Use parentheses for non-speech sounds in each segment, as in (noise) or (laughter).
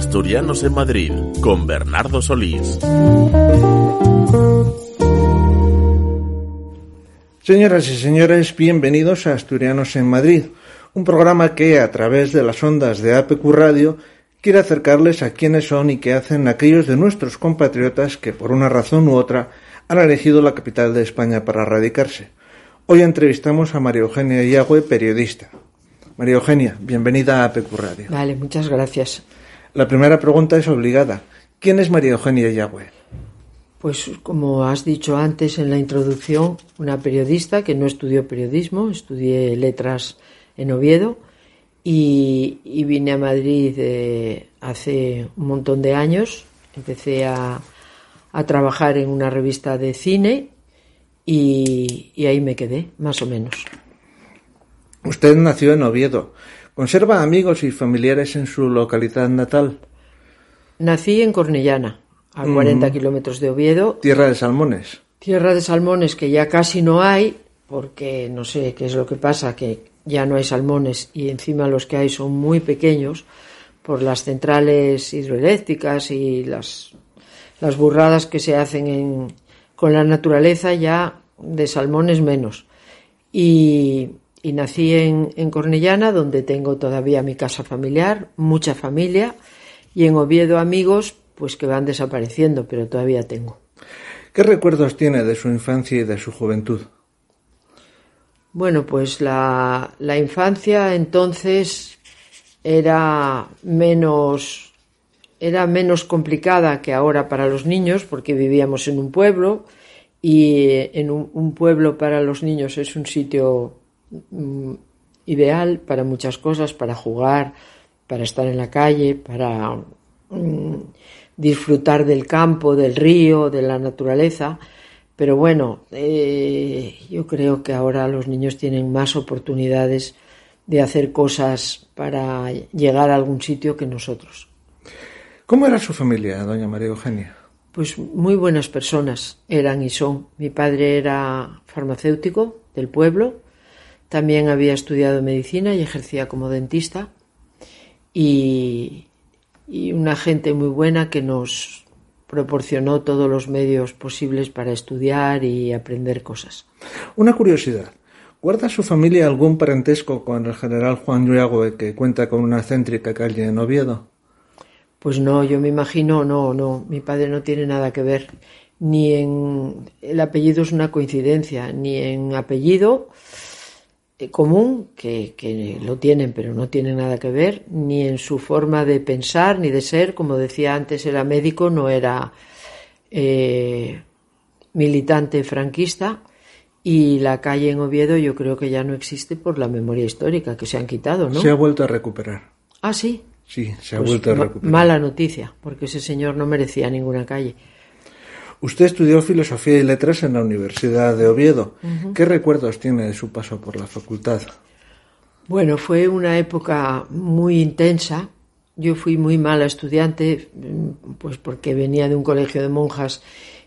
Asturianos en Madrid con Bernardo Solís. Señoras y señores, bienvenidos a Asturianos en Madrid, un programa que a través de las ondas de APQ Radio quiere acercarles a quiénes son y qué hacen aquellos de nuestros compatriotas que por una razón u otra han elegido la capital de España para radicarse. Hoy entrevistamos a María Eugenia Yagüe, periodista. María Eugenia, bienvenida a APQ Radio. Vale, muchas gracias. La primera pregunta es obligada. ¿Quién es María Eugenia Yagüe? Pues como has dicho antes en la introducción, una periodista que no estudió periodismo, estudié letras en Oviedo y, y vine a Madrid eh, hace un montón de años. Empecé a, a trabajar en una revista de cine y, y ahí me quedé, más o menos. Usted nació en Oviedo. ¿Conserva amigos y familiares en su localidad natal? Nací en Cornellana, a 40 kilómetros de Oviedo, Tierra de Salmones. Tierra de salmones que ya casi no hay, porque no sé qué es lo que pasa, que ya no hay salmones y encima los que hay son muy pequeños por las centrales hidroeléctricas y las, las burradas que se hacen en, con la naturaleza ya de salmones menos. Y, y nací en, en Cornellana, donde tengo todavía mi casa familiar, mucha familia, y en Oviedo amigos, pues que van desapareciendo, pero todavía tengo. ¿Qué recuerdos tiene de su infancia y de su juventud? Bueno, pues la, la infancia entonces era menos, era menos complicada que ahora para los niños, porque vivíamos en un pueblo y en un, un pueblo para los niños es un sitio mm, ideal para muchas cosas, para jugar, para estar en la calle, para mm, disfrutar del campo, del río, de la naturaleza. Pero bueno, eh, yo creo que ahora los niños tienen más oportunidades de hacer cosas para llegar a algún sitio que nosotros. ¿Cómo era su familia, doña María Eugenia? Pues muy buenas personas eran y son. Mi padre era farmacéutico del pueblo, también había estudiado medicina y ejercía como dentista y, y una gente muy buena que nos proporcionó todos los medios posibles para estudiar y aprender cosas. Una curiosidad. ¿Guarda su familia algún parentesco con el general Juan Yagüe que cuenta con una céntrica calle en Oviedo? Pues no, yo me imagino, no, no, mi padre no tiene nada que ver, ni en el apellido es una coincidencia, ni en apellido común, que, que lo tienen, pero no tiene nada que ver, ni en su forma de pensar, ni de ser, como decía antes, era médico, no era eh, militante franquista, y la calle en Oviedo yo creo que ya no existe por la memoria histórica, que se han quitado, ¿no? Se ha vuelto a recuperar. Ah, sí. Sí, se ha Pues vuelto a recuperar. mala noticia, porque ese señor no merecía ninguna calle. Usted estudió Filosofía y Letras en la Universidad de Oviedo. ¿Qué recuerdos tiene de su paso por la facultad? Bueno, fue una época muy intensa. Yo fui muy mala estudiante, pues porque venía de un colegio de monjas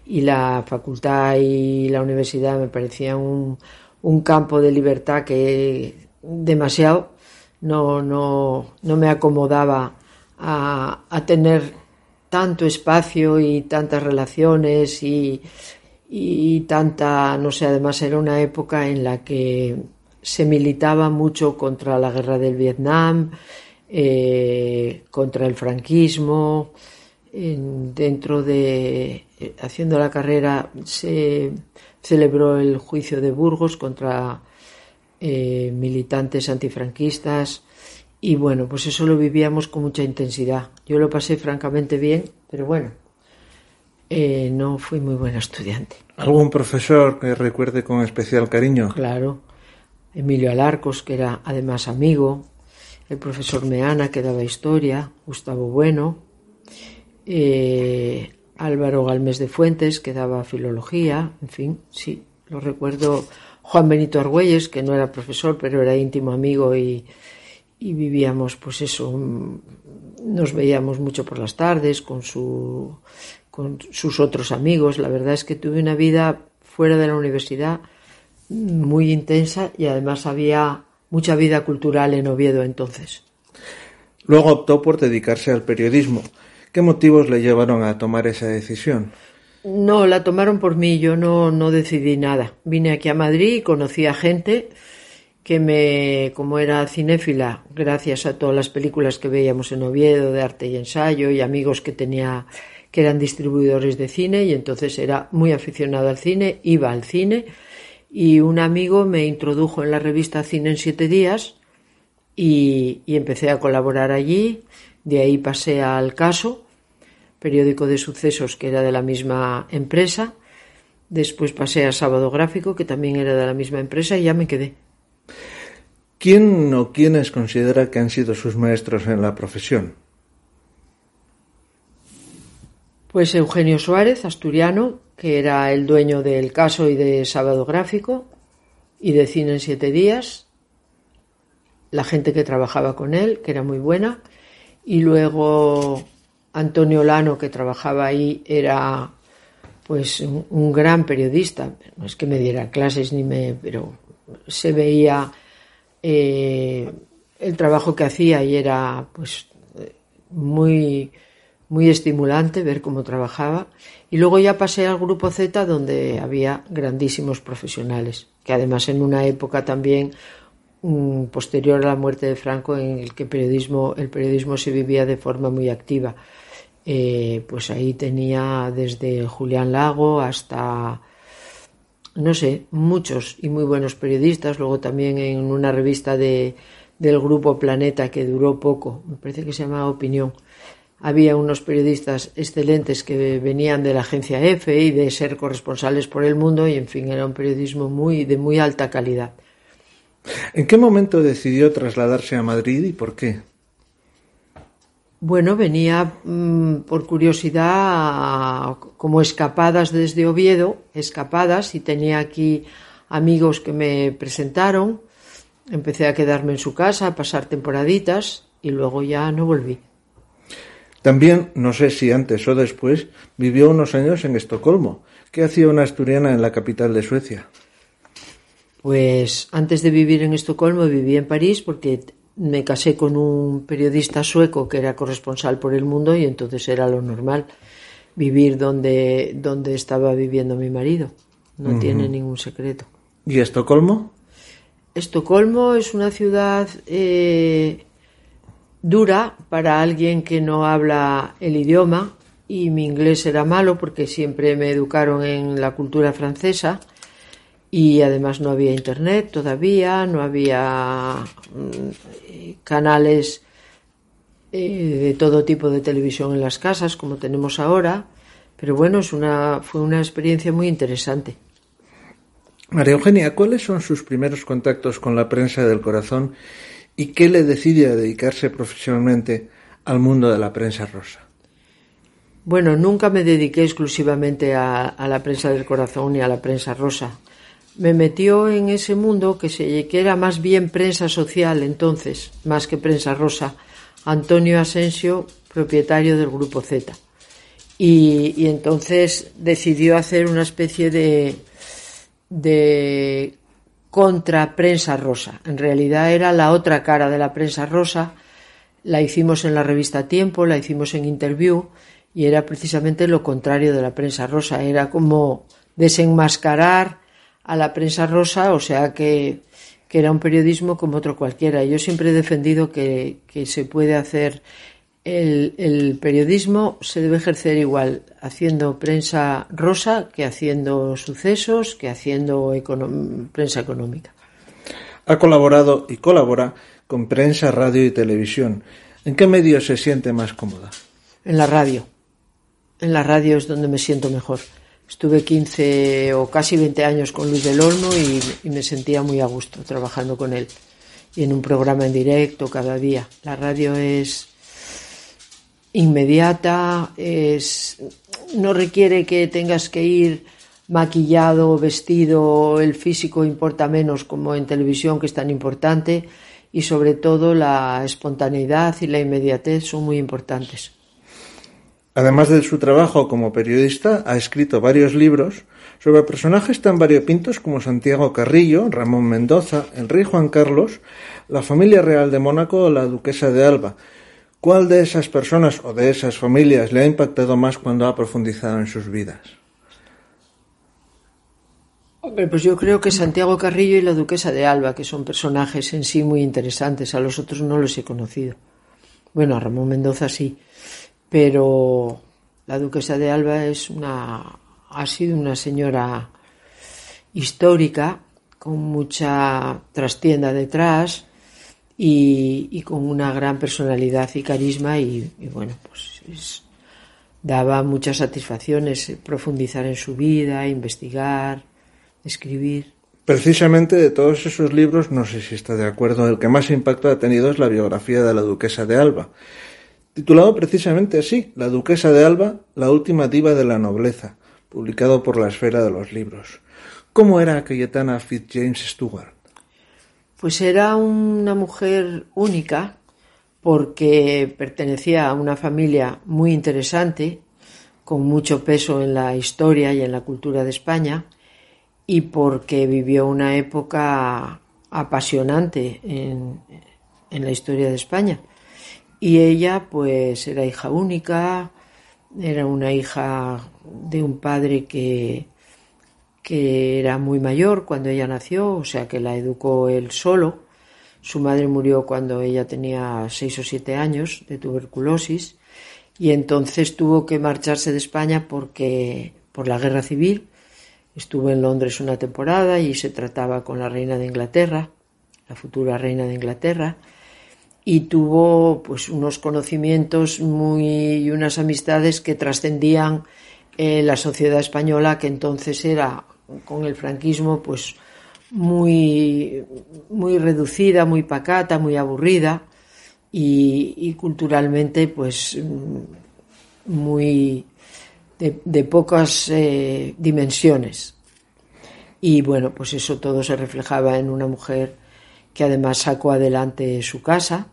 y la facultad y la universidad me parecían un, un campo de libertad que demasiado no, no, no me acomodaba a, a tener tanto espacio y tantas relaciones y, y tanta, no sé, además era una época en la que se militaba mucho contra la guerra del Vietnam, eh, contra el franquismo. En- dentro de, haciendo la carrera, se celebró el juicio de Burgos contra eh, militantes antifranquistas. Y bueno, pues eso lo vivíamos con mucha intensidad. Yo lo pasé francamente bien, pero bueno, eh, no fui muy buena estudiante. ¿Algún profesor que recuerde con especial cariño? Claro. Emilio Alarcos, que era además amigo, el profesor Meana, que daba historia, Gustavo Bueno, eh, Álvaro Galmes de Fuentes, que daba filología, en fin, sí, lo recuerdo. Juan Benito Argüelles, que no era profesor, pero era íntimo amigo y, y vivíamos, pues eso, nos veíamos mucho por las tardes con, su, con sus otros amigos. La verdad es que tuve una vida fuera de la universidad muy intensa y además había mucha vida cultural en Oviedo entonces. Luego optó por dedicarse al periodismo. ¿Qué motivos le llevaron a tomar esa decisión? No, la tomaron por mí, yo no, no decidí nada. Vine aquí a Madrid y conocí a gente que me, como era cinéfila, gracias a todas las películas que veíamos en Oviedo de arte y ensayo y amigos que tenía que eran distribuidores de cine y entonces era muy aficionado al cine, iba al cine y un amigo me introdujo en la revista Cine en siete días y, y empecé a colaborar allí, de ahí pasé al Caso, periódico de sucesos que era de la misma empresa, después pasé a Sábado Gráfico que también era de la misma empresa y ya me quedé. ¿Quién o quiénes considera que han sido sus maestros en la profesión? Pues Eugenio Suárez, asturiano, que era el dueño del caso y de Sábado Gráfico y de Cine en Siete Días, la gente que trabajaba con él, que era muy buena, y luego Antonio Lano, que trabajaba ahí, era pues un, un gran periodista, no es que me diera clases ni me, pero se veía eh, el trabajo que hacía y era pues muy muy estimulante ver cómo trabajaba. Y luego ya pasé al grupo Z donde había grandísimos profesionales que además en una época también um, posterior a la muerte de Franco en el que periodismo el periodismo se vivía de forma muy activa. Eh, pues ahí tenía desde Julián Lago hasta no sé, muchos y muy buenos periodistas, luego también en una revista de, del grupo Planeta que duró poco, me parece que se llama Opinión, había unos periodistas excelentes que venían de la agencia EFE y de ser corresponsales por el mundo y en fin, era un periodismo muy de muy alta calidad. ¿En qué momento decidió trasladarse a Madrid y por qué? Bueno, venía mmm, por curiosidad como escapadas desde Oviedo, escapadas, y tenía aquí amigos que me presentaron. Empecé a quedarme en su casa, a pasar temporaditas y luego ya no volví. También, no sé si antes o después, vivió unos años en Estocolmo. ¿Qué hacía una asturiana en la capital de Suecia? Pues antes de vivir en Estocolmo viví en París porque me casé con un periodista sueco que era corresponsal por el mundo y entonces era lo normal vivir donde, donde estaba viviendo mi marido. No uh -huh. tiene ningún secreto. ¿Y Estocolmo? Estocolmo es una ciudad eh, dura para alguien que no habla el idioma y mi inglés era malo porque siempre me educaron en la cultura francesa y además no había internet todavía, no había mm, canales eh, de todo tipo de televisión en las casas como tenemos ahora, pero bueno, es una, fue una experiencia muy interesante. María Eugenia, ¿cuáles son sus primeros contactos con la prensa del corazón y qué le decide a dedicarse profesionalmente al mundo de la prensa rosa? Bueno, nunca me dediqué exclusivamente a, a la prensa del corazón ni a la prensa rosa me metió en ese mundo que, se, era más bien prensa social entonces, más que prensa rosa, Antonio Asensio, propietario del Grupo Z. Y, entonces decidió hacer una especie de contra prensa rosa. En realidad era la otra cara de la prensa rosa. La hicimos en la revista Tiempo, la hicimos en Interview y era precisamente lo contrario de la prensa rosa. Era como desenmascarar a la prensa rosa, o sea que, que era un periodismo como otro cualquiera. Yo siempre he defendido que, que se puede hacer el, el, periodismo, se debe ejercer igual haciendo prensa rosa que haciendo sucesos, que haciendo econom prensa económica. Ha colaborado y colabora con prensa, radio y televisión. ¿En qué medio se siente más cómoda? En la radio. En la radio es donde me siento mejor Estuve 15 o casi 20 años con Luis del Olmo y, y, me sentía muy a gusto trabajando con él. Y en un programa en directo cada día. La radio es inmediata, es, no requiere que tengas que ir maquillado, vestido, el físico importa menos como en televisión que es tan importante y sobre todo la espontaneidad y la inmediatez son muy importantes. Además de su trabajo como periodista, ha escrito varios libros sobre personajes tan variopintos como Santiago Carrillo, Ramón Mendoza, el rey Juan Carlos, la familia real de Mónaco o la duquesa de Alba. ¿Cuál de esas personas o de esas familias le ha impactado más cuando ha profundizado en sus vidas? Hombre, pues yo creo que Santiago Carrillo y la duquesa de Alba, que son personajes en sí muy interesantes, a los otros no los he conocido. Bueno, a Ramón Mendoza sí pero la duquesa de Alba es una, ha sido una señora histórica con mucha trastienda detrás y, con una gran personalidad y carisma y, bueno, pues es, daba muchas satisfacciones profundizar en su vida, investigar, escribir. Precisamente de todos esos libros, no sé si está de acuerdo, el que más impacto ha tenido es la biografía de la duquesa de Alba titulado precisamente así, La duquesa de Alba, la última diva de la nobleza, publicado por la Esfera de los Libros. ¿Cómo era Cayetana Fitzjames Stewart? Pues era una mujer única porque pertenecía a una familia muy interesante, con mucho peso en la historia y en la cultura de España, y porque vivió una época apasionante en la historia de España y ella pues era hija única, era una hija de un padre que, que era muy mayor cuando ella nació, o sea que la educó él solo. Su madre murió cuando ella tenía seis o siete años de tuberculosis y entonces tuvo que marcharse de España porque por la guerra civil. Estuvo en Londres una temporada y se trataba con la reina de Inglaterra, la futura reina de Inglaterra y tuvo pues unos conocimientos muy y unas amistades que trascendían eh, la sociedad española que entonces era con el franquismo pues muy muy reducida muy pacata muy aburrida y, culturalmente pues muy de, de pocas eh, dimensiones. Y bueno pues eso todo se reflejaba en una mujer que además sacó adelante su casa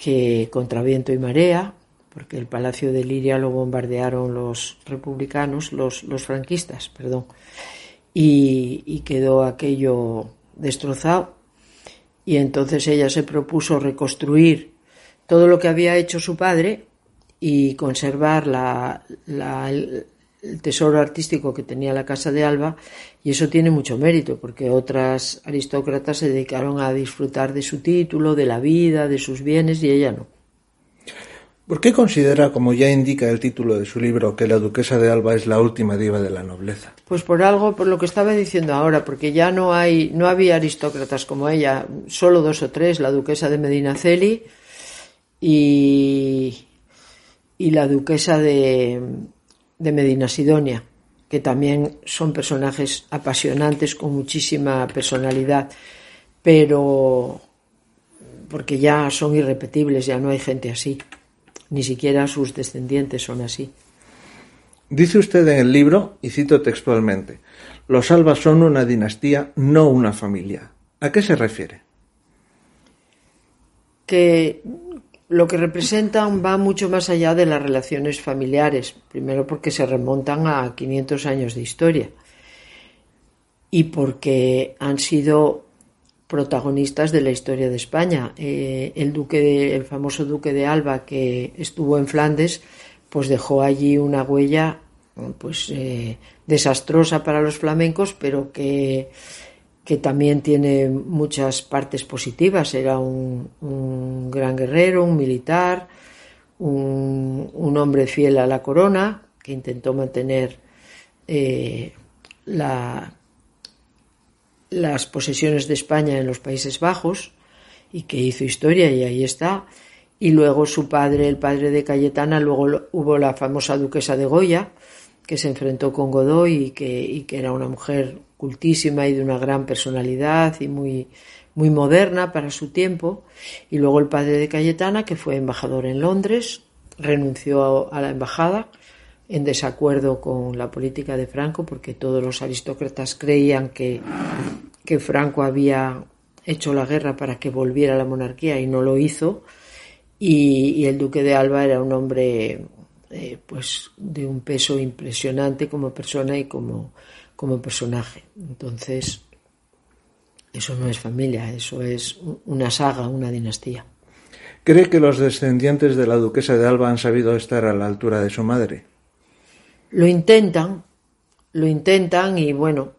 que contra viento y marea, porque el Palacio de Liria lo bombardearon los republicanos, los, los franquistas, perdón, y, quedó aquello destrozado. Y entonces ella se propuso reconstruir todo lo que había hecho su padre y conservar la, el tesoro artístico que tenía la Casa de Alba y eso tiene mucho mérito porque otras aristócratas se dedicaron a disfrutar de su título, de la vida, de sus bienes y ella no. ¿Por qué considera, como ya indica el título de su libro, que la duquesa de Alba es la última diva de la nobleza? Pues por algo, por lo que estaba diciendo ahora, porque ya no hay, no había aristócratas como ella, solo dos o tres, la duquesa de Medinaceli y, y la duquesa de, de Medina Sidonia, que también son personajes apasionantes con muchísima personalidad, pero porque ya son irrepetibles, ya no hay gente así, ni siquiera sus descendientes son así. Dice usted en el libro, y cito textualmente, los Albas son una dinastía, no una familia. ¿A qué se refiere? Que lo que representan va mucho más allá de las relaciones familiares, primero porque se remontan a 500 años de historia y porque han sido protagonistas de la historia de España. Eh, el duque de, el famoso duque de Alba que estuvo en Flandes, pues dejó allí una huella pues eh, desastrosa para los flamencos, pero que que también tiene muchas partes positivas. Era un, gran guerrero, un militar, un, hombre fiel a la corona, que intentó mantener eh, la, las posesiones de España en los Países Bajos y que hizo historia y ahí está. Y luego su padre, el padre de Cayetana, luego hubo la famosa duquesa de Goya, que se enfrentó con Godoy y que, era una mujer cultísima y de una gran personalidad y muy, muy moderna para su tiempo. Y luego el padre de Cayetana, que fue embajador en Londres, renunció a la embajada en desacuerdo con la política de Franco, porque todos los aristócratas creían que, que Franco había hecho la guerra para que volviera la monarquía y no lo hizo. Y el duque de Alba era un hombre eh, pues de un peso impresionante como persona y como, como personaje. Entonces, eso no es familia, eso es una saga, una dinastía. ¿Cree que los descendientes de la duquesa de Alba han sabido estar a la altura de su madre? Lo intentan, lo intentan y bueno,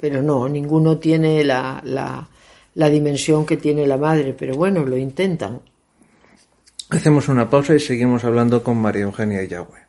pero no, ninguno tiene la, la, la dimensión que tiene la madre, pero bueno, lo intentan. Hacemos una pausa y seguimos hablando con María Eugenia Yagüe.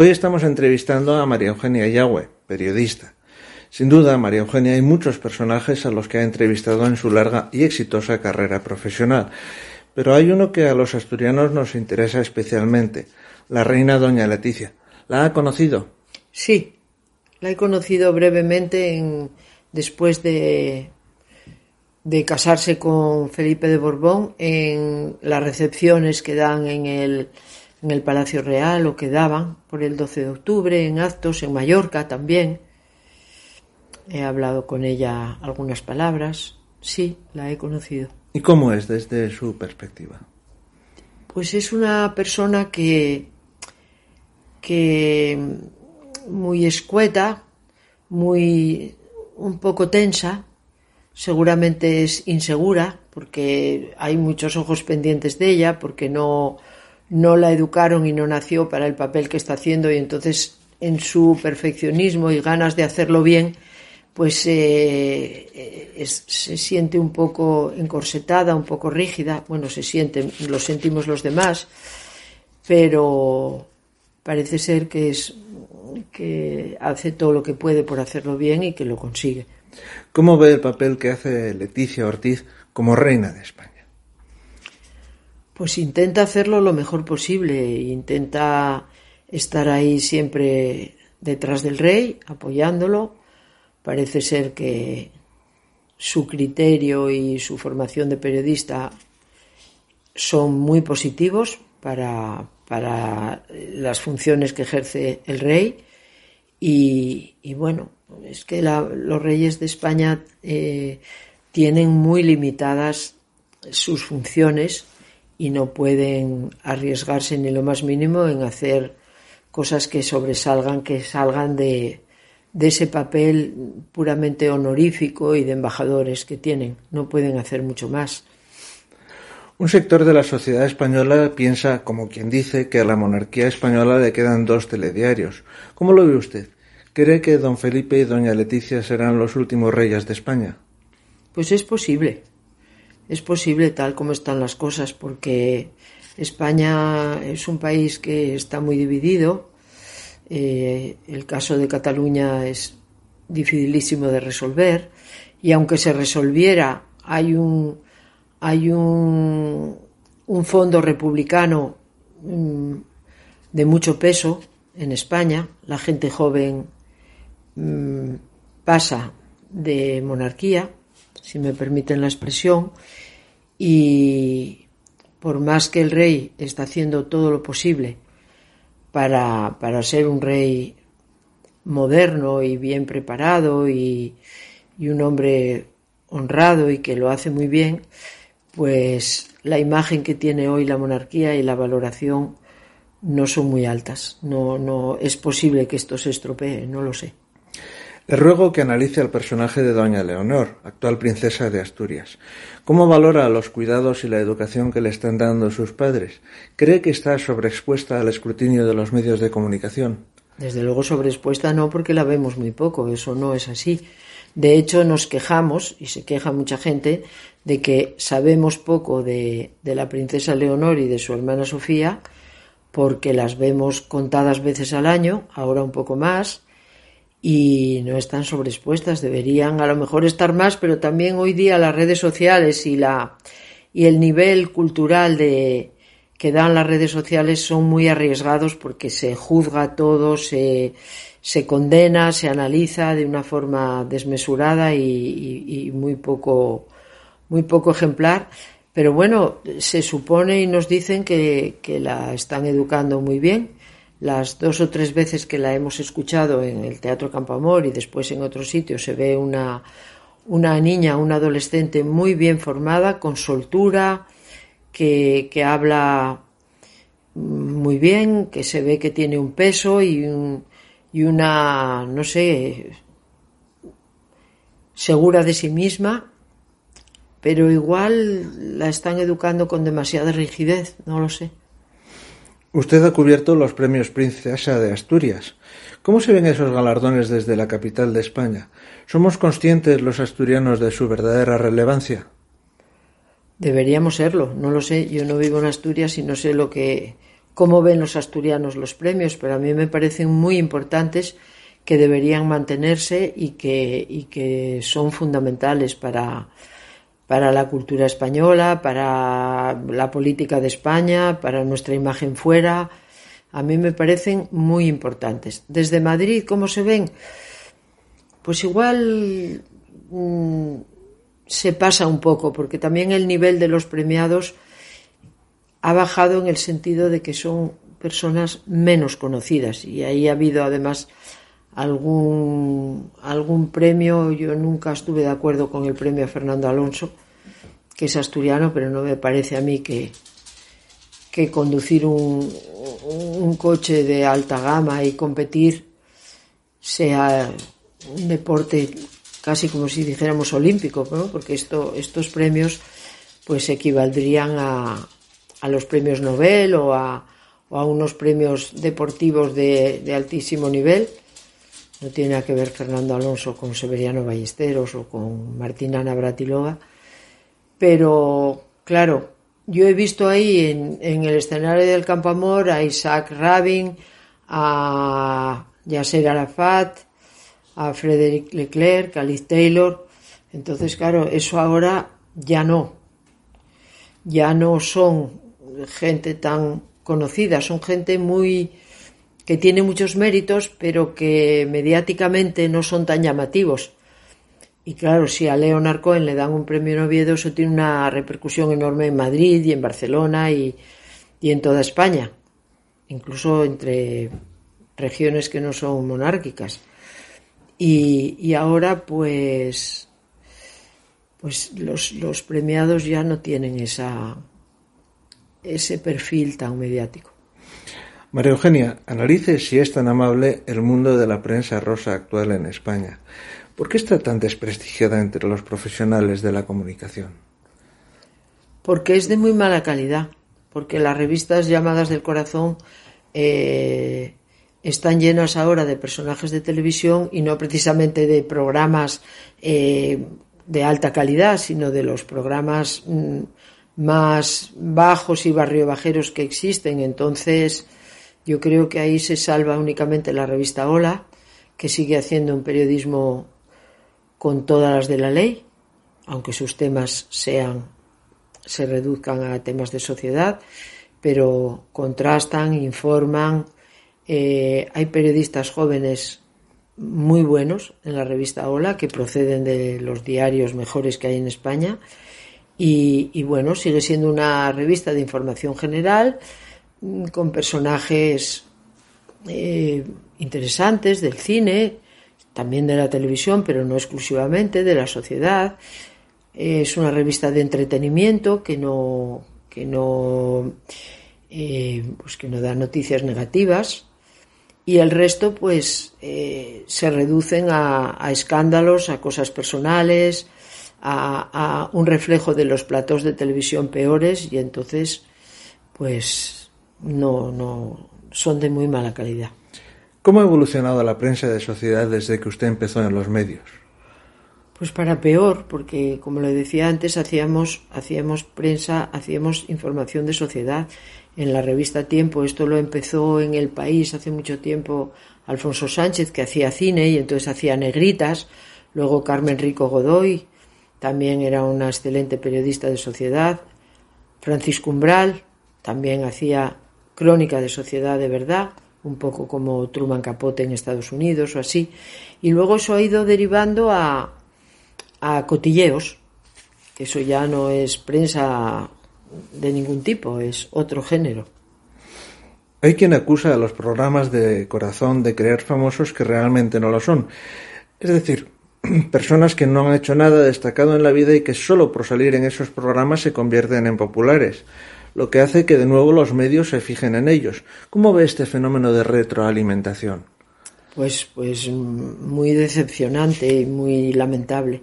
Hoy estamos entrevistando a María Eugenia Yagüe, periodista. Sin duda, María Eugenia hay muchos personajes a los que ha entrevistado en su larga y exitosa carrera profesional, pero hay uno que a los asturianos nos interesa especialmente, la reina doña Leticia. ¿La ha conocido? Sí, la he conocido brevemente en, después de, de casarse con Felipe de Borbón en las recepciones que dan en el, en el Palacio Real o que daban por el 12 de octubre, en actos en Mallorca también. He hablado con ella algunas palabras. Sí, la he conocido. ¿Y cómo es desde su perspectiva? Pues es una persona que, que muy escueta, muy un poco tensa, seguramente es insegura porque hay muchos ojos pendientes de ella, porque no, no la educaron y no nació para el papel que está haciendo y entonces en su perfeccionismo y ganas de hacerlo bien, pues eh, es, se siente un poco encorsetada, un poco rígida. Bueno, se siente, lo sentimos los demás, pero parece ser que es que hace todo lo que puede por hacerlo bien y que lo consigue. ¿Cómo ve el papel que hace Leticia Ortiz como reina de España? Pues intenta hacerlo lo mejor posible, intenta estar ahí siempre detrás del rey, apoyándolo. Parece ser que su criterio y su formación de periodista son muy positivos para, para las funciones que ejerce el rey. Y, bueno, es que la, los reyes de España eh, tienen muy limitadas sus funciones y no pueden arriesgarse ni lo más mínimo en hacer cosas que sobresalgan, que salgan de, de ese papel puramente honorífico y de embajadores que tienen. No pueden hacer mucho más. Un sector de la sociedad española piensa, como quien dice, que a la monarquía española le quedan dos telediarios. ¿Cómo lo ve usted? ¿Cree que don Felipe y doña Leticia serán los últimos reyes de España? Pues es posible es posible tal como están las cosas, porque España es un país que está muy dividido. Eh, el caso de Cataluña es dificilísimo de resolver y aunque se resolviera hay un hay un, un fondo republicano mm, de mucho peso en España. La gente joven mm, pasa de monarquía, si me permiten la expresión, y por más que el rey está haciendo todo lo posible para, para ser un rey moderno y bien preparado y, y un hombre honrado y que lo hace muy bien, pues la imagen que tiene hoy la monarquía y la valoración no son muy altas. No, no es posible que esto se estropee, no lo sé. Le ruego que analice al personaje de Doña Leonor, actual princesa de Asturias. ¿Cómo valora los cuidados y la educación que le están dando sus padres? ¿Cree que está sobreexpuesta al escrutinio de los medios de comunicación? Desde luego sobreexpuesta no, porque la vemos muy poco, eso no es así. De hecho, nos quejamos, y se queja mucha gente, de que sabemos poco de, de la princesa Leonor y de su hermana Sofía, porque las vemos contadas veces al año, ahora un poco más, y no están sobreexpuestas, deberían a lo mejor estar más, pero también hoy día las redes sociales y la y el nivel cultural de que dan las redes sociales son muy arriesgados porque se juzga todo, se, se condena, se analiza de una forma desmesurada y, y, y muy poco muy poco ejemplar. Pero bueno, se supone y nos dicen que, que la están educando muy bien las dos o tres veces que la hemos escuchado en el Teatro Campo Amor y después en otros sitios se ve una, una niña, una adolescente muy bien formada, con soltura, que, que habla muy bien, que se ve que tiene un peso y, un, y una, no sé, segura de sí misma, pero igual la están educando con demasiada rigidez, no lo sé. Usted ha cubierto los premios Princesa de Asturias. ¿Cómo se ven esos galardones desde la capital de España? ¿Somos conscientes los asturianos de su verdadera relevancia? Deberíamos serlo, no lo sé. Yo no vivo en Asturias y no sé lo que cómo ven los asturianos los premios, pero a mí me parecen muy importantes que deberían mantenerse y que, y que son fundamentales para, para la cultura española, para la política de España, para nuestra imagen fuera. A mí me parecen muy importantes. Desde Madrid, ¿cómo se ven? Pues igual mmm, se pasa un poco, porque también el nivel de los premiados ha bajado en el sentido de que son personas menos conocidas y ahí ha habido además algún, algún premio, yo nunca estuve de acuerdo con el premio a Fernando Alonso, que es asturiano, pero no me parece a mí que, que conducir un, un coche de alta gama y competir sea un deporte casi como si dijéramos olímpico, ¿no? porque esto, estos premios pues equivaldrían a, a los premios Nobel o a, a unos premios deportivos de, de, altísimo nivel. No tiene nada que ver Fernando Alonso con Severiano Ballesteros o con Martina Navratilova. Pero, claro, yo he visto ahí en, en el escenario del Campo Amor a Isaac Rabin, a Yasser Arafat, a Frederick Leclerc, a Liz Taylor. Entonces, claro, eso ahora ya no. Ya no son gente tan conocida, son gente muy que tiene muchos méritos, pero que mediáticamente no son tan llamativos. Y claro, si a Leonard Cohen le dan un premio en eso tiene una repercusión enorme en Madrid y en Barcelona y, en toda España, incluso entre regiones que no son monárquicas. Y, ahora, pues, pues los, premiados ya no tienen ese perfil tan mediático. María Eugenia, analice si es tan amable el mundo de la prensa rosa actual en España. ¿Por qué está tan desprestigiada entre los profesionales de la comunicación? Porque es de muy mala calidad, porque las revistas llamadas del corazón eh, están llenas ahora de personajes de televisión y no precisamente de programas eh, de alta calidad, sino de los programas mmm, más bajos y barriobajeros que existen. Entonces, yo creo que ahí se salva únicamente la revista Hola, que sigue haciendo un periodismo con todas las de la ley, aunque sus temas sean se reduzcan a temas de sociedad, pero contrastan, informan. Eh, hay periodistas jóvenes muy buenos en la revista Hola que proceden de los diarios mejores que hay en España Y, bueno, sigue siendo una revista de información general con personajes eh, interesantes del cine, también de la televisión, pero no exclusivamente, de la sociedad. Es una revista de entretenimiento que no, que no, eh, pues que no da noticias negativas y el resto pues eh, se reducen a, escándalos, a cosas personales, a, un reflejo de los platos de televisión peores y entonces pues no, no son de muy mala calidad. ¿Cómo ha evolucionado la prensa de sociedad desde que usted empezó en los medios? Pues para peor, porque como le decía antes, hacíamos, hacíamos prensa, hacíamos información de sociedad. En la revista Tiempo, esto lo empezó en el país hace mucho tiempo Alfonso Sánchez, que hacía cine y entonces hacía negritas. Luego Carmen Rico Godoy, también era una excelente periodista de sociedad. Francisco Umbral, también hacía crónica de sociedad de verdad, un poco como Truman Capote en Estados Unidos o así. Y luego eso ha ido derivando a, a cotilleos, que eso ya no es prensa de ningún tipo, es otro género. Hay quien acusa a los programas de corazón de crear famosos que realmente no lo son. Es decir, (clears throat) personas que no han hecho nada destacado en la vida y que solo por salir en esos programas se convierten en populares, lo que hace que de nuevo los medios se fijen en ellos. ¿Cómo ve este fenómeno de retroalimentación? Pues, pues muy decepcionante y muy lamentable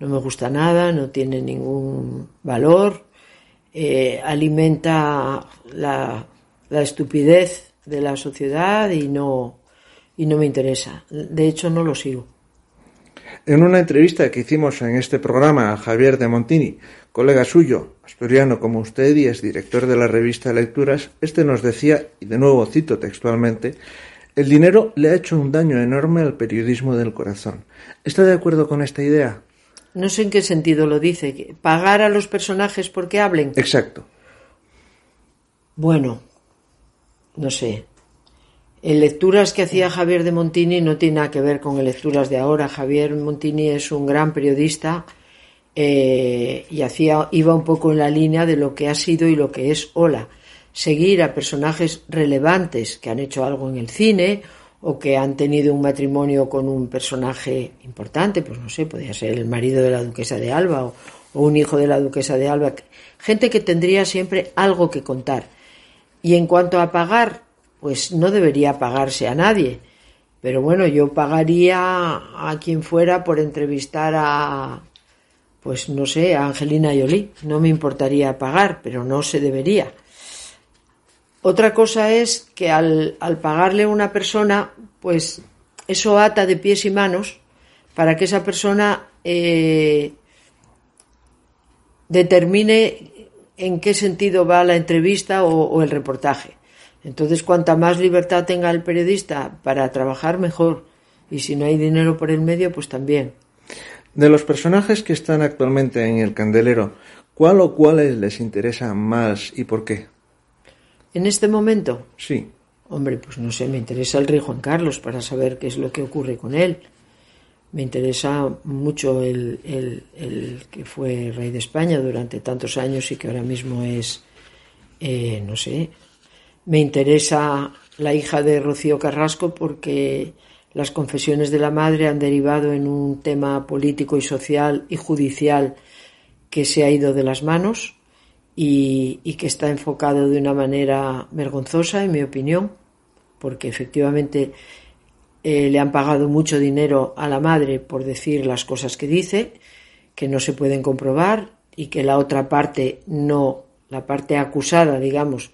no me gusta nada, no tiene ningún valor, eh, alimenta la, la, estupidez de la sociedad y no, y no me interesa. De hecho, no lo sigo. En una entrevista que hicimos en este programa a Javier de Montini, colega suyo, asturiano como usted y es director de la revista Lecturas, este nos decía, y de nuevo cito textualmente, el dinero le ha hecho un daño enorme al periodismo del corazón. ¿Está de acuerdo con esta idea? No sé en qué sentido lo dice. ¿Pagar a los personajes porque hablen? Exacto. Bueno, no sé. En lecturas que hacía Javier de Montini no tiene nada que ver con lecturas de ahora. Javier Montini es un gran periodista eh, y hacía, iba un poco en la línea de lo que ha sido y lo que es Hola. Seguir a personajes relevantes que han hecho algo en el cine o que han tenido un matrimonio con un personaje importante, pues no sé, podría ser el marido de la duquesa de Alba o, o, un hijo de la duquesa de Alba, gente que tendría siempre algo que contar. Y en cuanto a pagar, pues no debería pagarse a nadie, pero bueno, yo pagaría a quien fuera por entrevistar a, pues no sé, a Angelina Jolie, no me importaría pagar, pero no se debería. Otra cosa es que al, al, pagarle a una persona, pues eso ata de pies y manos para que esa persona eh, determine en qué sentido va la entrevista o, o, el reportaje. Entonces, cuanta más libertad tenga el periodista para trabajar, mejor. Y si no hay dinero por el medio, pues también. De los personajes que están actualmente en el candelero, ¿cuál o cuáles les interesa más y por qué? ¿En este momento? Sí. Hombre, pues no sé, me interesa el rey Juan Carlos para saber qué es lo que ocurre con él. Me interesa mucho el, el, el que fue rey de España durante tantos años y que ahora mismo es, eh, no sé, me interesa la hija de Rocío Carrasco porque las confesiones de la madre han derivado en un tema político y social y judicial que se ha ido de las manos y, que está enfocado de una manera vergonzosa, en mi opinión, porque efectivamente eh, le han pagado mucho dinero a la madre por decir las cosas que dice, que no se pueden comprobar y que la otra parte no, la parte acusada, digamos,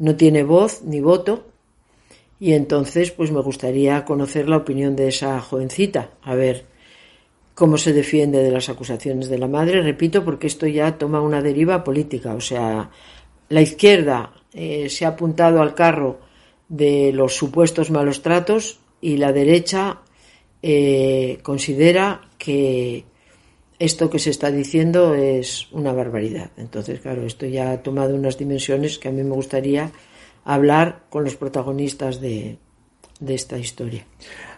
no tiene voz ni voto. Y entonces, pues me gustaría conocer la opinión de esa jovencita, a ver cómo se defiende de las acusaciones de la madre, repito, porque esto ya toma una deriva política. O sea, la izquierda eh, se ha apuntado al carro de los supuestos malos tratos y la derecha eh, considera que esto que se está diciendo es una barbaridad. Entonces, claro, esto ya ha tomado unas dimensiones que a mí me gustaría hablar con los protagonistas de, de esta historia.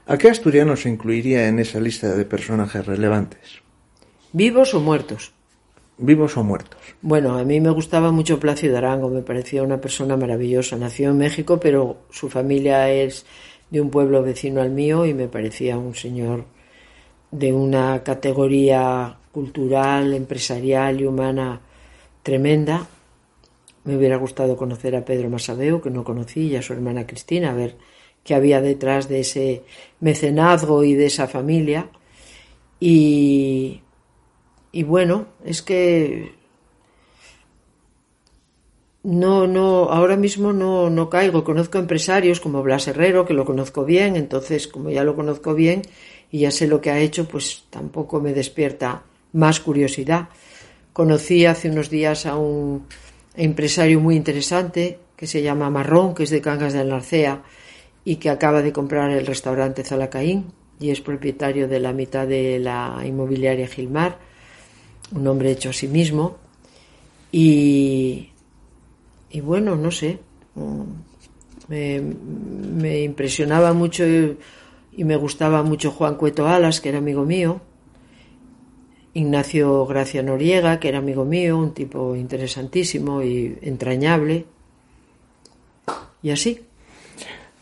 ¿A qué asturiano se incluiría en esa lista de personajes relevantes? ¿Vivos o muertos? vivos o muertos. Bueno, a mí me gustaba mucho Plácido Arango, me parecía una persona maravillosa. Nació en México, pero su familia es de un pueblo vecino al mío y me parecía un señor de una categoría cultural, empresarial y humana tremenda. Me hubiera gustado conocer a Pedro Masabeu, que no conocí, y a su hermana Cristina, a ver qué había detrás de ese mecenazgo y de esa familia. Y, y bueno, es que no, no, ahora mismo no, no caigo. Conozco empresarios como Blas Herrero, que lo conozco bien, entonces como ya lo conozco bien y ya sé lo que ha hecho, pues tampoco me despierta más curiosidad. Conocí hace unos días a un empresario muy interesante que se llama Marrón, que es de Cangas de Narcea y que acaba de comprar el restaurante Zalacaín y es propietario de la mitad de la inmobiliaria Gilmar, un hombre hecho a sí mismo. Y, y bueno, no sé, me, me impresionaba mucho y me gustaba mucho Juan Cueto Alas, que era amigo mío, Ignacio Gracia Noriega, que era amigo mío, un tipo interesantísimo y entrañable, y así.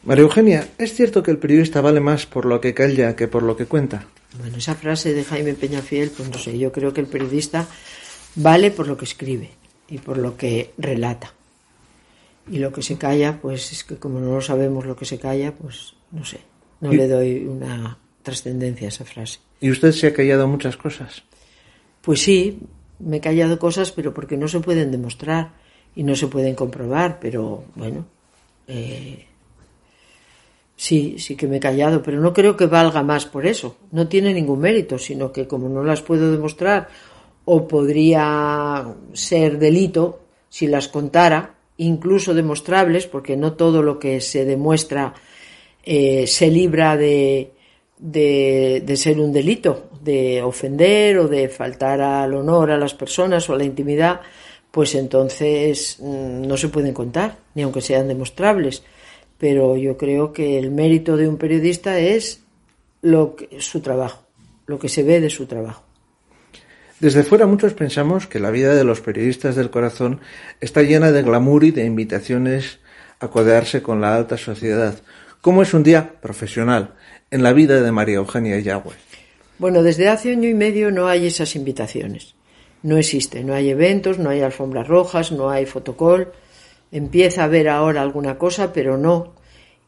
María Eugenia, ¿es cierto que el periodista vale más por lo que calla que por lo que cuenta? Bueno, esa frase de Jaime Peñafiel, pues no sé, yo creo que el periodista vale por lo que escribe y por lo que relata. Y lo que se calla, pues es que como no lo sabemos lo que se calla, pues no sé, no Y- le doy una trascendencia a esa frase. ¿Y usted se ha callado muchas cosas? Pues sí, me he callado cosas, pero porque no se pueden demostrar y no se pueden comprobar, pero bueno, eh, sí, sí que me he callado, pero no creo que valga más por eso. No tiene ningún mérito, sino que como no las puedo demostrar o podría ser delito si las contara, incluso demostrables, porque no todo lo que se demuestra eh, se libra de, de, de ser un delito, de ofender o de faltar al honor a las personas o a la intimidad, pues entonces mm, no se pueden contar, ni aunque sean demostrables. Pero yo creo que el mérito de un periodista es lo que, su trabajo, lo que se ve de su trabajo. Desde fuera muchos pensamos que la vida de los periodistas del corazón está llena de glamour y de invitaciones a codearse con la alta sociedad. ¿Cómo es un día profesional en la vida de María Eugenia Yagüe? Bueno, desde hace año y medio no hay esas invitaciones. No existe, no hay eventos, no hay alfombras rojas, no hay fotocall. Empieza a haber ahora alguna cosa, pero no.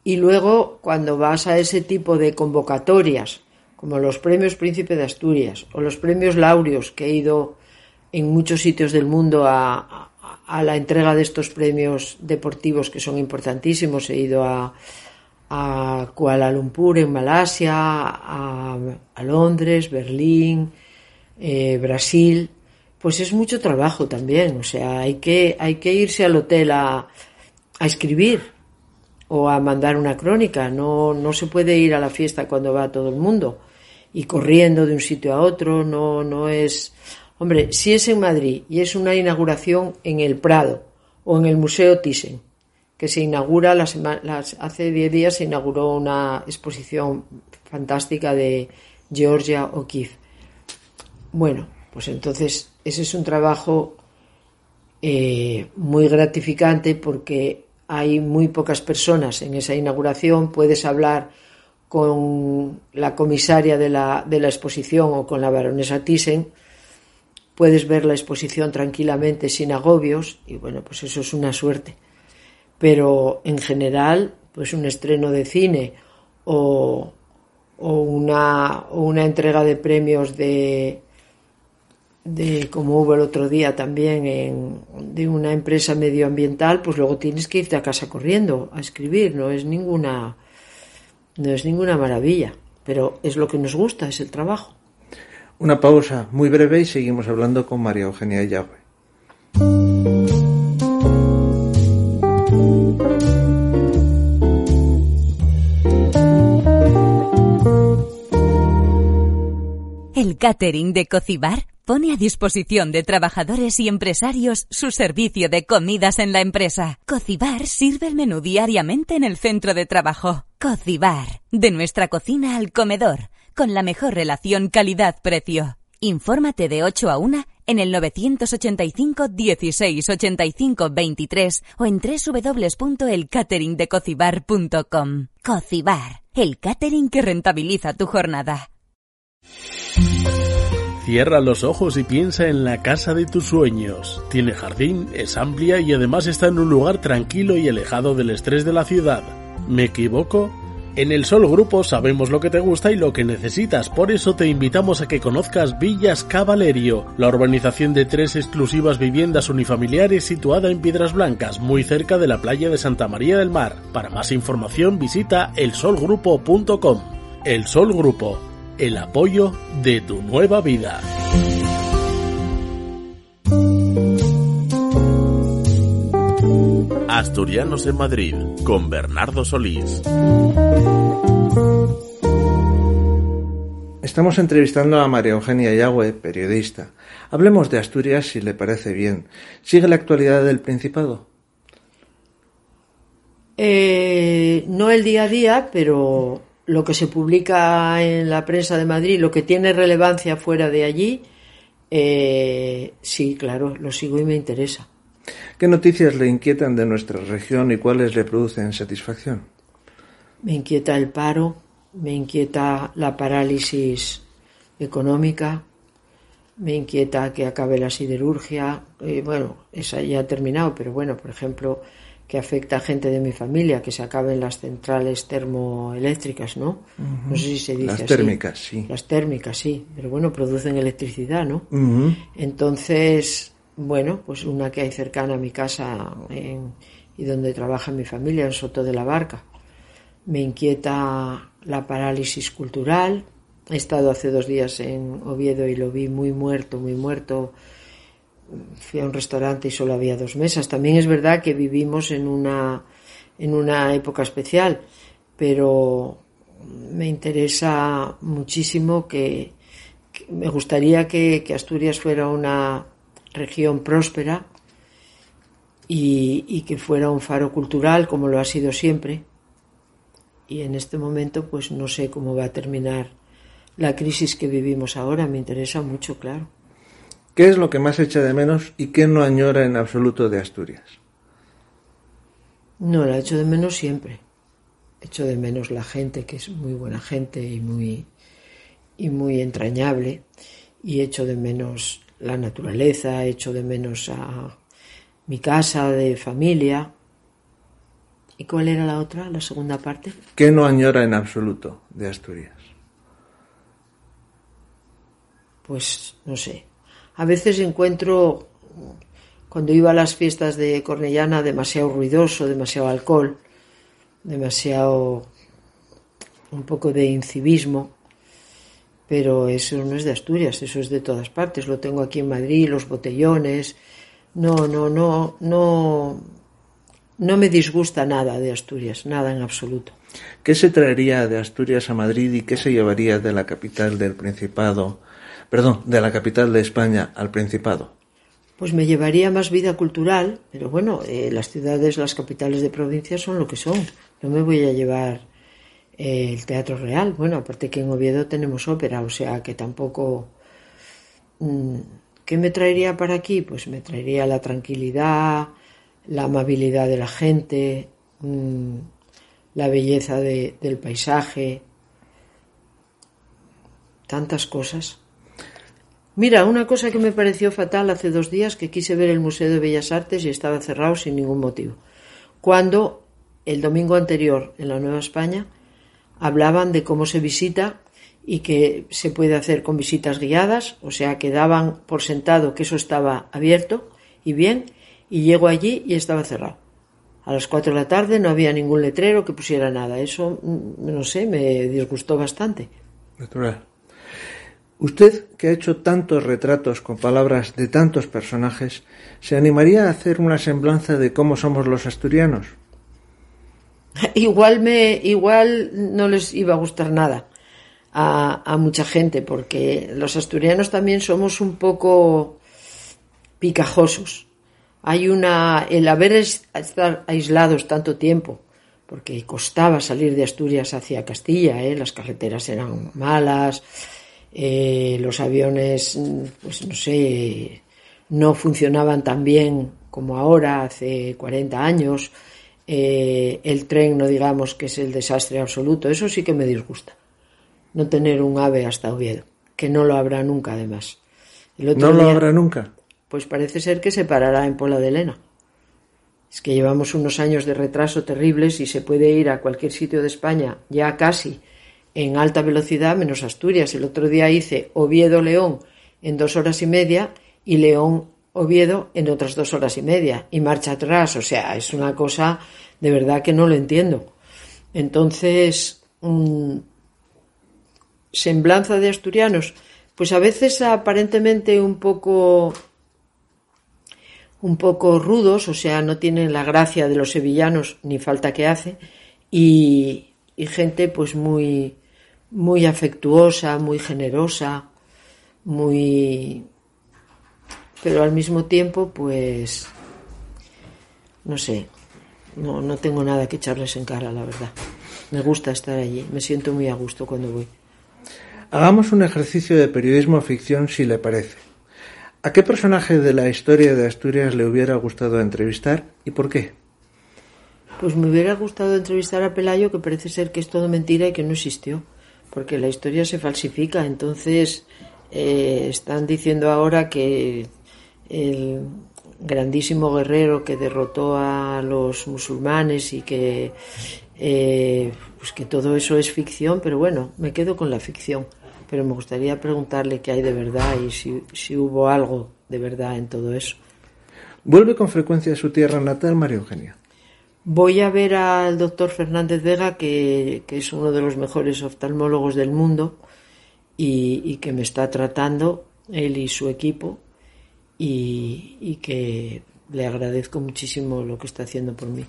Y luego, cuando vas a ese tipo de convocatorias, como los premios Príncipe de Asturias o los premios Laureos, que he ido en muchos sitios del mundo a, la entrega de estos premios deportivos que son importantísimos, he ido a, a Kuala Lumpur en Malasia, a, a Londres, Berlín, eh, Brasil, pues es mucho trabajo también. O sea, hay que, hay que irse al hotel a, a escribir o a mandar una crónica. No, no se puede ir a la fiesta cuando va todo el mundo y corriendo de un sitio a otro. No, no es. Hombre, si es en Madrid y es una inauguración en el Prado o en el Museo Thyssen, que se inaugura las, hace 10 días se inauguró una exposición fantástica de Georgia O'Keeffe. Bueno, pues entonces ese es un trabajo eh, muy gratificante porque hay muy pocas personas en esa inauguración. Puedes hablar con la comisaria de la, de la exposición o con la baronesa Thyssen. Puedes ver la exposición tranquilamente sin agobios y bueno, pues eso es una suerte. Pero en general, pues un estreno de cine o, una, entrega de premios de, como hubo el otro día también de una empresa medioambiental, pues luego tienes que irte a casa corriendo a escribir, no es ninguna no es ninguna maravilla, pero es lo que nos gusta, es el trabajo. Una pausa muy breve y seguimos hablando con María Eugenia Yagüe. El catering de Cocibar pone a disposición de trabajadores y empresarios su servicio de comidas en la empresa. Cocibar sirve el menú diariamente en el centro de trabajo. Cocibar, de nuestra cocina al comedor, con la mejor relación calidad-precio. Infórmate de 8 a 1 en el 985 16 85 23 o en www.elcateringdecocibar.com. Cocibar, el catering que rentabiliza tu jornada. Cierra los ojos y piensa en la casa de tus sueños. Tiene jardín, es amplia y además está en un lugar tranquilo y alejado del estrés de la ciudad. ¿Me equivoco? En el Sol Grupo sabemos lo que te gusta y lo que necesitas, por eso te invitamos a que conozcas Villas Cavalerio, la urbanización de tres exclusivas viviendas unifamiliares situada en Piedras Blancas, muy cerca de la playa de Santa María del Mar. Para más información visita elsolgrupo.com. El Sol Grupo, el apoyo de tu nueva vida. Asturianos en Madrid con Bernardo Solís. Estamos entrevistando a María Eugenia Yagüe, periodista. Hablemos de Asturias si le parece bien. ¿Sigue la actualidad del Principado? Eh, no el día a día, pero lo que se publica en la prensa de Madrid, lo que tiene relevancia fuera de allí, eh, sí, claro, lo sigo y me interesa. ¿Qué noticias le inquietan de nuestra región y cuáles le producen satisfacción? Me inquieta el paro, me inquieta la parálisis económica, me inquieta que acabe la siderurgia. Eh, bueno, esa ya ha terminado, pero bueno, por ejemplo, que afecta a gente de mi familia, que se acaben las centrales termoeléctricas, ¿no? No sé si se dice Las así. térmicas, sí. Las térmicas, sí, pero bueno, producen electricidad, ¿no? Entonces, bueno, pues una que hay cercana a mi casa y donde trabaja mi familia, en Soto de la Barca. Me inquieta la parálisis cultural. He estado hace dos días en Oviedo y lo vi muy muerto, muy muerto. Fui a un restaurante y solo había dos mesas. También es verdad que vivimos en una, en una época especial, pero me interesa muchísimo que, me gustaría que Asturias fuera una región próspera y, y que fuera un faro cultural como lo ha sido siempre. Y en este momento pues no sé cómo va a terminar la crisis que vivimos ahora. Me interesa mucho, claro. ¿Qué es lo que más echa de menos y qué no añora en absoluto de Asturias? No, la echo de menos siempre. Echo de menos la gente, que es muy buena gente y muy, y muy entrañable. Y echo de menos la naturaleza, echo de menos a mi casa de familia. ¿Y cuál era la otra, la segunda parte? ¿Qué no añora en absoluto de Asturias? Pues no sé. A veces encuentro, cuando iba a las fiestas de Cornellana, demasiado ruidoso, demasiado alcohol, demasiado un poco de incivismo, pero eso no es de Asturias, eso es de todas partes. Lo tengo aquí en Madrid, los botellones. No, no, no, no, no me disgusta nada de Asturias, nada en absoluto. ¿Qué se traería de Asturias a Madrid y qué se llevaría de la capital del Principado, perdón, de la capital de España al Principado? Pues me llevaría más vida cultural, pero bueno, eh, las ciudades, las capitales de provincia son lo que son. No me voy a llevar el Teatro Real. Bueno, aparte que en Oviedo tenemos ópera, o sea que tampoco... mm, ¿Qué me traería para aquí? Pues me traería la tranquilidad, la amabilidad de la gente, mm, la belleza de- del paisaje, tantas cosas. Mira, una cosa que me pareció fatal hace dos días que quise ver el Museo de Bellas Artes y estaba cerrado sin ningún motivo. Cuando el domingo anterior en la Nueva España hablaban de cómo se visita y que se puede hacer con visitas guiadas, o sea que daban por sentado que eso estaba abierto y bien, y llego allí y estaba cerrado. A las cuatro de la tarde no había ningún letrero que pusiera nada. Eso, mm, no sé, me disgustó bastante. Natural. Usted, que ha hecho tantos retratos con palabras de tantos personajes, ¿se animaría a hacer una semblanza de cómo somos los asturianos? (laughs) Igual me, igual no les iba a gustar nada a, mucha gente, porque los asturianos también somos un poco picajosos. Hay una, el haber es- estar aislados tanto tiempo, porque costaba salir de Asturias hacia Castilla, ¿eh? las carreteras eran malas, eh, los aviones, pues no sé, no funcionaban tan bien como ahora, hace 40 años, eh, el tren, no digamos que es el desastre absoluto, eso sí que me disgusta, no tener un ave hasta Oviedo, que no lo habrá nunca además. El otro ¿No lo habrá nunca? Pues parece ser que se parará en Pola de Lena. Es que llevamos unos años de retraso terribles y se puede ir a cualquier sitio de España ya casi en alta velocidad menos Asturias. El otro día hice Oviedo-León en dos horas y media y León-Oviedo en otras dos horas y media y marcha atrás. O sea, es una cosa de verdad que no lo entiendo. Entonces, semblanza de asturianos, pues a veces aparentemente un poco un poco rudos, o sea, no tienen la gracia de los sevillanos ni falta que hace, y, gente pues muy, muy afectuosa, muy generosa, muy... pero al mismo tiempo pues no sé, no, no tengo nada que echarles en cara, la verdad. Me gusta estar allí, me siento muy a gusto cuando voy. Hagamos un ejercicio de periodismo ficción si le parece. ¿A qué personaje de la historia de Asturias le hubiera gustado entrevistar y por qué? Pues me hubiera gustado entrevistar a Pelayo, que parece ser que es todo mentira y que no existió, porque la historia se falsifica. Entonces, eh, están diciendo ahora que el grandísimo guerrero que derrotó a los musulmanes y que, eh, pues que todo eso es ficción, pero bueno, me quedo con la ficción pero me gustaría preguntarle qué hay de verdad y si, hubo algo de verdad en todo eso. ¿Vuelve con frecuencia a su tierra natal, María Eugenia? Voy a ver al doctor Fernández Vega, que, es uno de los mejores oftalmólogos del mundo y, que me está tratando, él y su equipo, y, y que le agradezco muchísimo lo que está haciendo por mí.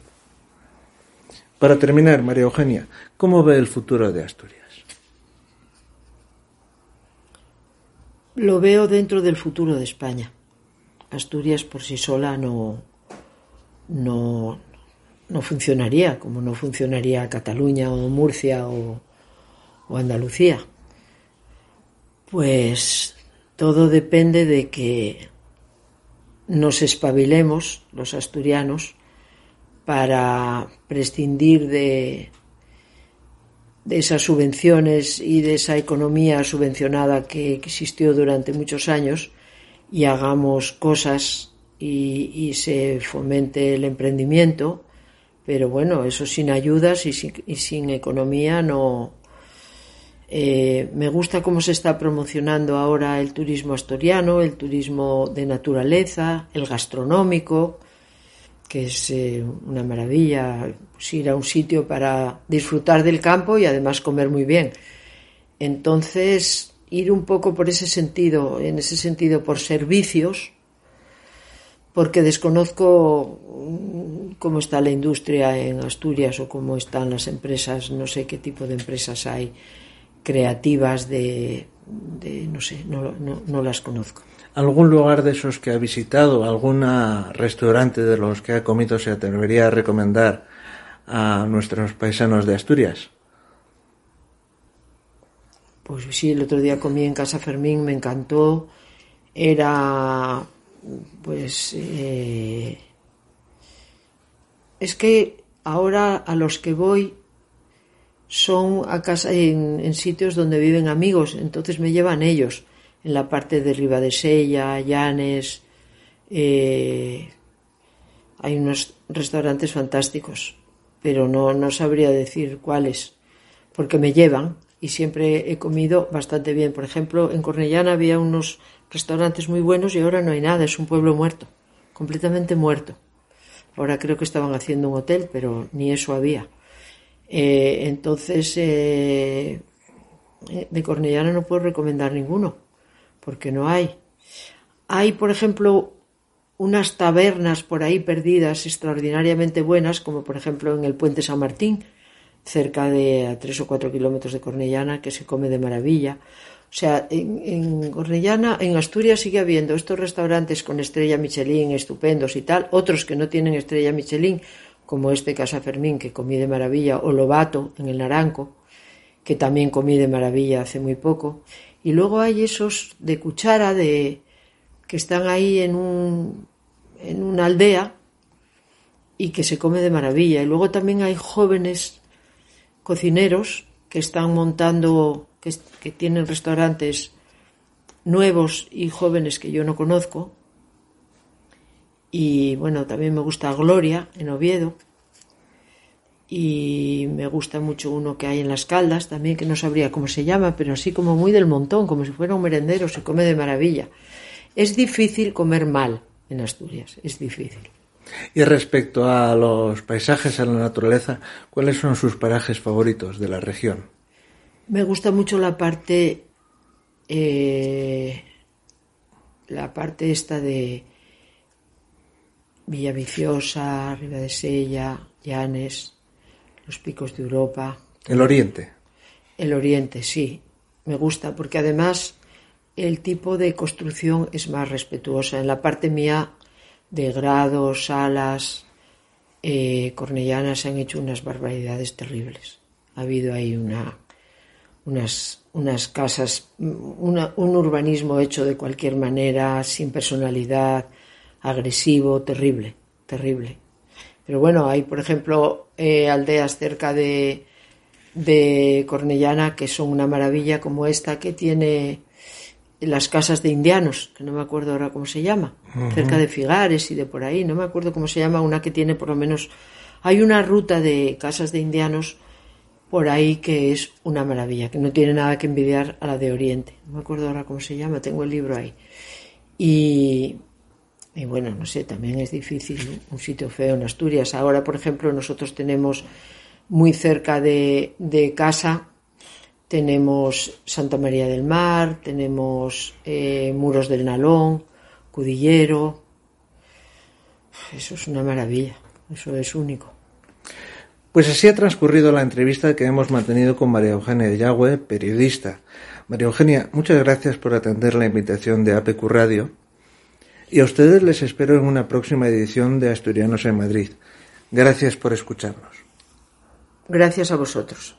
Para terminar, María Eugenia, ¿cómo ve el futuro de Asturias? Lo veo dentro del futuro de España. Asturias por sí sola no, no, no funcionaría, como no funcionaría Cataluña o Murcia o, o Andalucía. Pues todo depende de que nos espabilemos los asturianos para prescindir de, de esas subvenciones y de esa economía subvencionada que existió durante muchos años y hagamos cosas y, se fomente el emprendimiento, pero bueno, eso sin ayudas y sin, economía no. Eh, me gusta cómo se está promocionando ahora el turismo asturiano, el turismo de naturaleza, el gastronómico, que es eh, una maravilla pues, ir a un sitio para disfrutar del campo y además comer muy bien. Entonces, ir un poco por ese sentido, en ese sentido por servicios, porque desconozco mm, cómo está la industria en Asturias o cómo están las empresas, no sé qué tipo de empresas hay creativas de, no sé, no las conozco algún lugar de esos que ha visitado, algún restaurante de los que ha comido se atrevería a recomendar a nuestros paisanos de Asturias? Pues sí, el otro día comí en Casa Fermín, me encantó. Era, pues, eh, es que ahora a los que voy son a casa en sitios donde viven amigos, entonces me llevan ellos en la parte de de Sella, Llanes. Eh, hay unos restaurantes fantásticos, pero no, no sabría decir cuáles, porque me llevan y siempre he comido bastante bien. Por ejemplo, en Cornellana había unos restaurantes muy buenos y ahora no hay nada, es un pueblo muerto, completamente muerto. Ahora creo que estaban haciendo un hotel, pero ni eso había. Eh, entonces, eh, de Cornellana no puedo recomendar ninguno porque no hay. Hay, por ejemplo, unas tabernas por ahí perdidas extraordinariamente buenas, como por ejemplo en el Puente San Martín, cerca de tres o cuatro kilómetros de Cornellana, que se come de maravilla. O sea, en, Cornellana, en Asturias sigue habiendo estos restaurantes con estrella Michelin estupendos y tal, otros que no tienen estrella Michelin, como este Casa Fermín, que comí de maravilla, o Lobato, en el Naranco, que también comí de maravilla hace muy poco. Y luego hay esos de cuchara de que están ahí en un en una aldea y que se come de maravilla. Y luego también hay jóvenes cocineros que están montando, que, que tienen restaurantes nuevos y jóvenes que yo no conozco. Y bueno, también me gusta Gloria en Oviedo. Y me gusta mucho uno que hay en las caldas también, que no sabría cómo se llama, pero así como muy del montón, como si fuera un merendero, se come de maravilla. Es difícil comer mal en Asturias, es difícil. Y respecto a los paisajes, a la naturaleza, ¿cuáles son sus parajes favoritos de la región? Me gusta mucho la parte, eh, la parte esta de Villaviciosa, Riva de Sella, Llanes, los picos de Europa. El oriente. El oriente, sí. Me gusta porque además el tipo de construcción es más respetuosa. En la parte mía de grados, salas, eh, cornellanas se han hecho unas barbaridades terribles. Ha habido ahí una, unas, unas casas, una, un urbanismo hecho de cualquier manera, sin personalidad, agresivo, terrible, terrible. Pero bueno, hay, por ejemplo, eh, aldeas cerca de, de Cornellana que son una maravilla, como esta que tiene las casas de indianos, que no me acuerdo ahora cómo se llama, uh -huh. cerca de Figares y de por ahí, no me acuerdo cómo se llama, una que tiene por lo menos, hay una ruta de casas de indianos por ahí que es una maravilla, que no tiene nada que envidiar a la de Oriente, no me acuerdo ahora cómo se llama, tengo el libro ahí. Y, y bueno, no sé, también es difícil un sitio feo en Asturias. Ahora, por ejemplo, nosotros tenemos muy cerca de, de casa, tenemos Santa María del Mar, tenemos eh, Muros del Nalón, Cudillero. Eso es una maravilla, eso es único. Pues así ha transcurrido la entrevista que hemos mantenido con María Eugenia Yagüe, periodista. María Eugenia, muchas gracias por atender la invitación de APQ Radio. Y a ustedes les espero en una próxima edición de Asturianos en Madrid. Gracias por escucharnos. Gracias a vosotros.